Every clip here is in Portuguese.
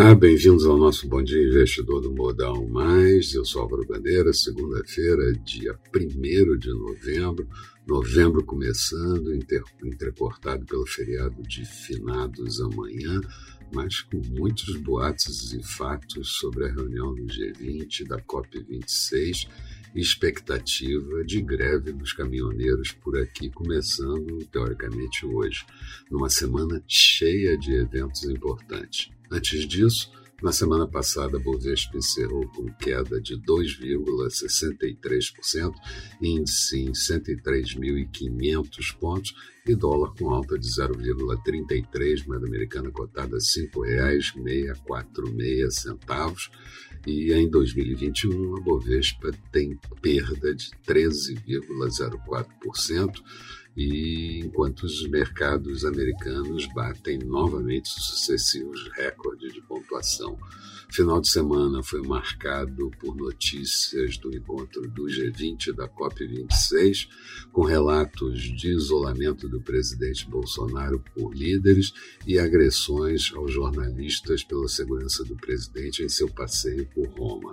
Olá, bem-vindos ao nosso Bom Dia Investidor do Modal Mais. Eu sou Álvaro Bandeira, segunda-feira, dia 1 de novembro. Novembro começando, entrecortado pelo feriado de finados amanhã, mas com muitos boatos e fatos sobre a reunião do G20, da COP26 e expectativa de greve dos caminhoneiros por aqui, começando teoricamente hoje, numa semana cheia de eventos importantes. Antes disso, na semana passada, a Bovespa encerrou com queda de 2,63%, índice em 103.500 pontos e dólar com alta de 0,33, moeda americana cotada a R$ 5,646. E em 2021, a Bovespa tem perda de 13,04%, e enquanto os mercados americanos batem novamente sucessivos recordes de pontuação. Final de semana foi marcado por notícias do encontro do G20 da COP26, com relatos de isolamento do presidente Bolsonaro por líderes e agressões aos jornalistas pela segurança do presidente em seu passeio por Roma.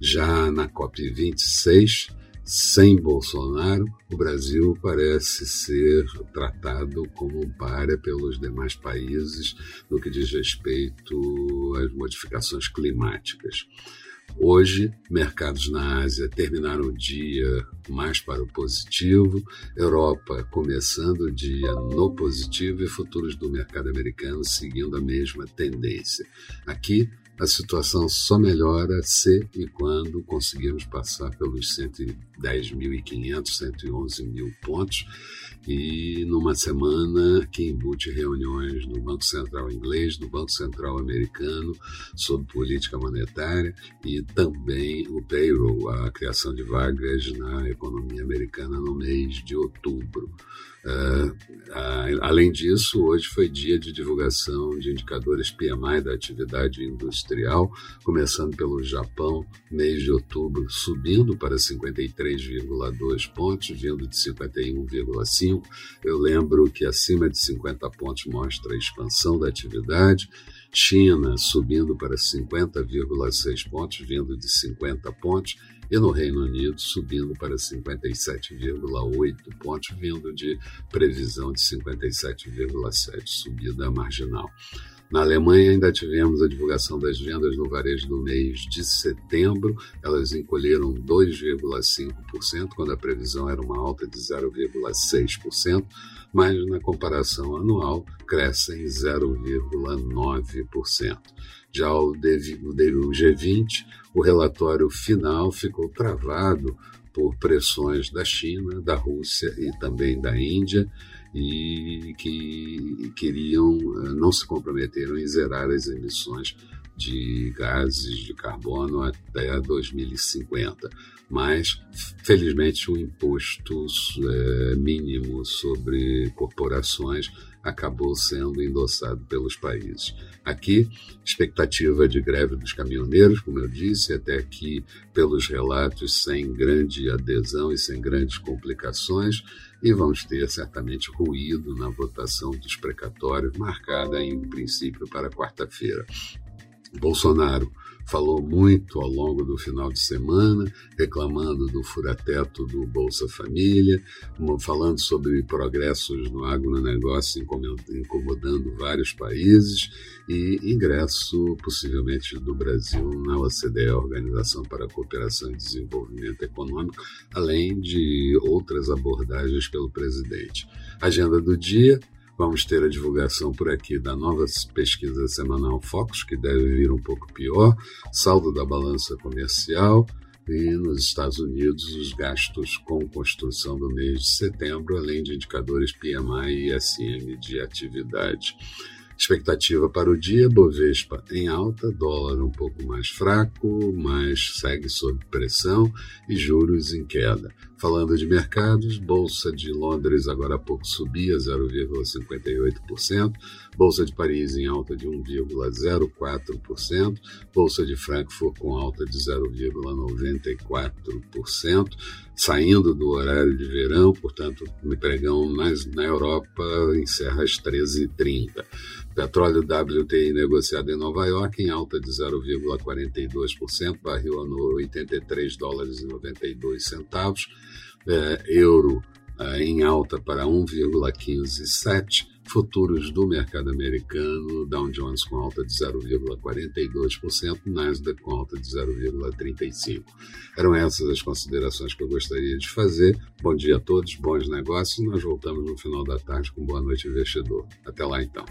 Já na COP26, sem Bolsonaro, o Brasil parece ser tratado como um párea pelos demais países no que diz respeito às modificações climáticas. Hoje, mercados na Ásia terminaram o dia mais para o positivo, Europa começando o dia no positivo e futuros do mercado americano seguindo a mesma tendência. Aqui, a situação só melhora se e quando conseguirmos passar pelos 110.500, 111 mil pontos e numa semana que embute reuniões no Banco Central inglês, no Banco Central americano sobre política monetária e também o payroll, a criação de vagas na economia americana no mês de outubro. Uh, além disso, hoje foi dia de divulgação de indicadores PMI da atividade industrial, começando pelo Japão, mês de outubro subindo para 53,2 pontos, vindo de 51,5. Eu lembro que acima de 50 pontos mostra a expansão da atividade. China subindo para 50,6 pontos, vindo de 50 pontos, e no Reino Unido subindo para 57,8 pontos, vindo de previsão de 57,7, subida marginal. Na Alemanha, ainda tivemos a divulgação das vendas no varejo do mês de setembro. Elas encolheram 2,5%, quando a previsão era uma alta de 0,6%, mas na comparação anual crescem 0,9%. Já o, G20, o relatório final ficou travado por pressões da China, da Rússia e também da Índia e que queriam, eh, não se comprometeram em zerar as emissões de gases de carbono até 2050. Mas, felizmente, o imposto é, mínimo sobre corporações acabou sendo endossado pelos países. Aqui, expectativa de greve dos caminhoneiros, como eu disse, até aqui, pelos relatos, sem grande adesão e sem grandes complicações, e vamos ter certamente ruído na votação dos precatórios, marcada em princípio para quarta-feira. Bolsonaro falou muito ao longo do final de semana, reclamando do furateto do Bolsa Família, falando sobre progressos no agronegócio incomodando vários países e ingresso, possivelmente, do Brasil na OCDE, Organização para a Cooperação e Desenvolvimento Econômico, além de outras abordagens pelo presidente. Agenda do dia, Vamos ter a divulgação por aqui da nova pesquisa semanal Focus, que deve vir um pouco pior, saldo da balança comercial e nos Estados Unidos os gastos com construção do mês de setembro, além de indicadores PMI e ISM de atividade. Expectativa para o dia, Bovespa em alta, dólar um pouco mais fraco, mas segue sob pressão e juros em queda. Falando de mercados, Bolsa de Londres agora há pouco subia 0,58%, Bolsa de Paris em alta de 1,04%, Bolsa de Frankfurt com alta de 0,94%, saindo do horário de verão, portanto, o pregão na Europa encerra às 13h30. Petróleo WTI negociado em Nova York em alta de 0,42%, barril a 83 dólares e 92 centavos. É, euro em alta para 1,157 Futuros do mercado americano, Dow Jones com alta de 0,42%, Nasdaq com alta de 0,35%. Eram essas as considerações que eu gostaria de fazer. Bom dia a todos, bons negócios. Nós voltamos no final da tarde com Boa Noite Investidor. Até lá então.